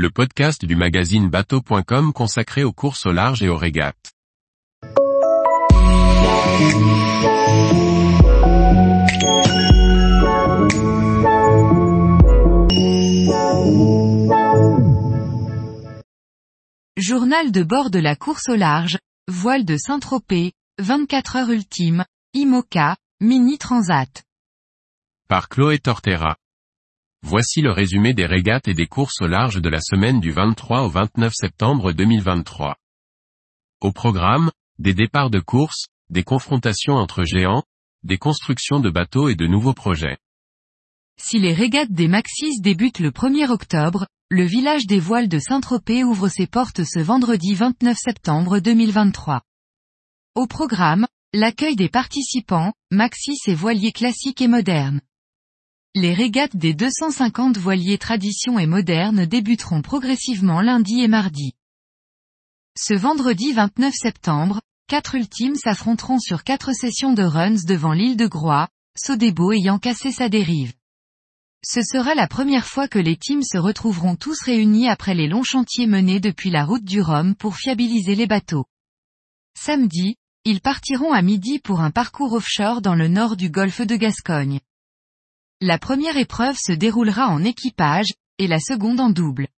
le podcast du magazine bateau.com consacré aux courses au large et aux régates. Journal de bord de la course au large, voile de Saint-Tropez, 24 heures ultime, IMOCA, Mini Transat. Par Chloé Tortera. Voici le résumé des régates et des courses au large de la semaine du 23 au 29 septembre 2023. Au programme, des départs de course, des confrontations entre géants, des constructions de bateaux et de nouveaux projets. Si les régates des Maxis débutent le 1er octobre, le village des voiles de Saint-Tropez ouvre ses portes ce vendredi 29 septembre 2023. Au programme, l'accueil des participants, Maxis et voiliers classiques et modernes. Les régates des 250 voiliers tradition et modernes débuteront progressivement lundi et mardi. Ce vendredi 29 septembre, quatre ultimes s'affronteront sur quatre sessions de runs devant l'île de Groix, Sodebo ayant cassé sa dérive. Ce sera la première fois que les teams se retrouveront tous réunis après les longs chantiers menés depuis la route du Rhum pour fiabiliser les bateaux. Samedi, ils partiront à midi pour un parcours offshore dans le nord du golfe de Gascogne. La première épreuve se déroulera en équipage, et la seconde en double.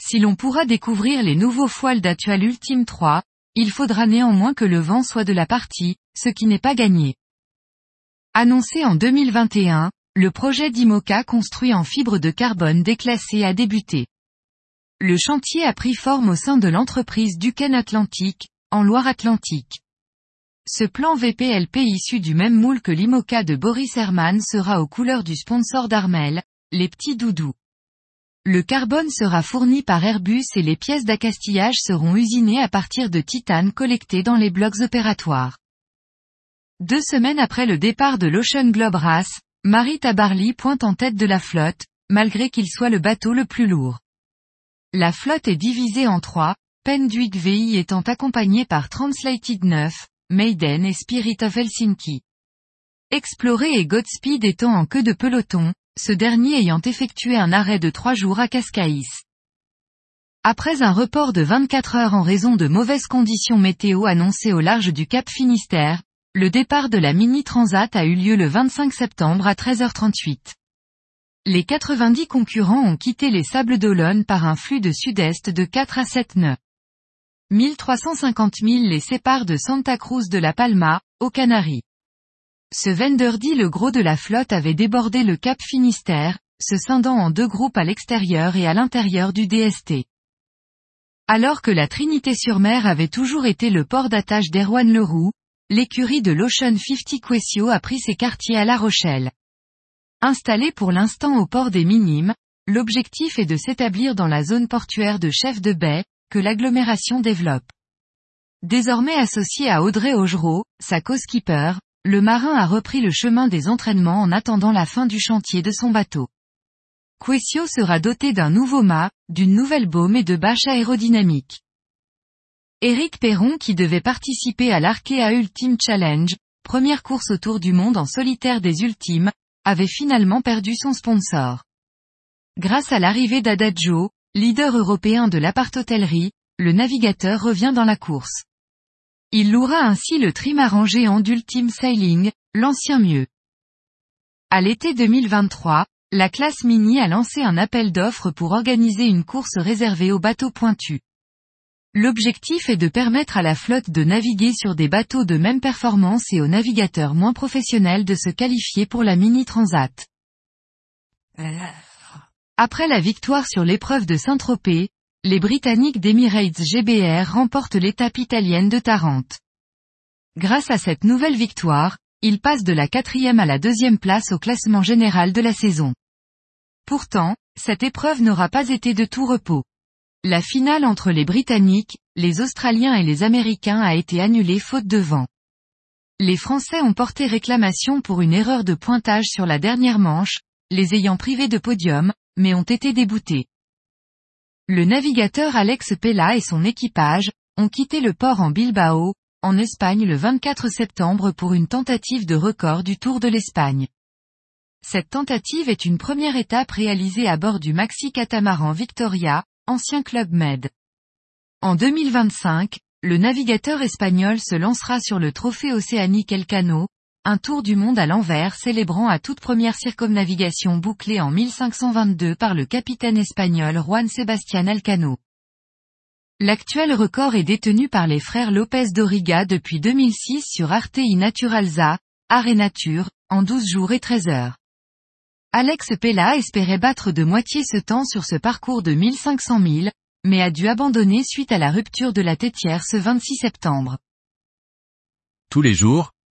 Si l'on pourra découvrir les nouveaux foiles d'Atual Ultime 3, il faudra néanmoins que le vent soit de la partie, ce qui n'est pas gagné. Annoncé en 2021, le projet d'IMOCA construit en fibre de carbone déclassé a débuté. Le chantier a pris forme au sein de l'entreprise Duquesne Atlantique, en Loire-Atlantique. Ce plan VPLP issu du même moule que l'IMOCA de Boris Herman sera aux couleurs du sponsor d'Armel, les petits doudous. Le carbone sera fourni par Airbus et les pièces d'accastillage seront usinées à partir de titane collecté dans les blocs opératoires. Deux semaines après le départ de l'Ocean Globe Race, Marie Tabarly pointe en tête de la flotte, malgré qu'il soit le bateau le plus lourd. La flotte est divisée en trois, Penduik VI étant accompagné par Translated 9, Maiden et Spirit of Helsinki. Explorer et Godspeed étant en queue de peloton, ce dernier ayant effectué un arrêt de trois jours à Cascaïs. Après un report de 24 heures en raison de mauvaises conditions météo annoncées au large du Cap Finistère, le départ de la Mini Transat a eu lieu le 25 septembre à 13h38. Les 90 concurrents ont quitté les Sables d'Olonne par un flux de sud-est de 4 à 7 nœuds. 1350 000 les séparent de Santa Cruz de la Palma, aux Canaries. Ce vendredi le gros de la flotte avait débordé le Cap Finistère, se scindant en deux groupes à l'extérieur et à l'intérieur du DST. Alors que la Trinité-sur-Mer avait toujours été le port d'attache d'Erwan Leroux, l'écurie de l'Ocean 50 Quessio a pris ses quartiers à La Rochelle. Installé pour l'instant au port des Minimes, l'objectif est de s'établir dans la zone portuaire de chef de baie, que l'agglomération développe. Désormais associé à Audrey Augereau, sa co-skipper, le marin a repris le chemin des entraînements en attendant la fin du chantier de son bateau. Quessio sera doté d'un nouveau mât, d'une nouvelle baume et de bâches aérodynamiques. Éric Perron qui devait participer à l'Arkea Ultime Challenge, première course autour du monde en solitaire des Ultimes, avait finalement perdu son sponsor. Grâce à l'arrivée d'Adagio, leader européen de l'appart-hôtellerie, le navigateur revient dans la course. Il louera ainsi le trimaran géant d'Ultime Sailing, l'ancien mieux. À l'été 2023, la classe Mini a lancé un appel d'offres pour organiser une course réservée aux bateaux pointus. L'objectif est de permettre à la flotte de naviguer sur des bateaux de même performance et aux navigateurs moins professionnels de se qualifier pour la Mini Transat. Après la victoire sur l'épreuve de Saint-Tropez, les Britanniques d'Emirates GBR remportent l'étape italienne de Tarente. Grâce à cette nouvelle victoire, ils passent de la quatrième à la deuxième place au classement général de la saison. Pourtant, cette épreuve n'aura pas été de tout repos. La finale entre les Britanniques, les Australiens et les Américains a été annulée faute de vent. Les Français ont porté réclamation pour une erreur de pointage sur la dernière manche, les ayant privés de podium, mais ont été déboutés. Le navigateur Alex Pella et son équipage, ont quitté le port en Bilbao, en Espagne le 24 septembre pour une tentative de record du Tour de l'Espagne. Cette tentative est une première étape réalisée à bord du maxi catamaran Victoria, ancien Club Med. En 2025, le navigateur espagnol se lancera sur le trophée océanique Elcano, un tour du monde à l'envers célébrant à toute première circumnavigation bouclée en 1522 par le capitaine espagnol Juan Sebastián Elcano. L'actuel record est détenu par les frères Lopez d'Origa depuis 2006 sur Arte y Naturalza, Art Nature, en 12 jours et 13 heures. Alex Pella espérait battre de moitié ce temps sur ce parcours de 1500 milles, mais a dû abandonner suite à la rupture de la tétière ce 26 septembre. Tous les jours,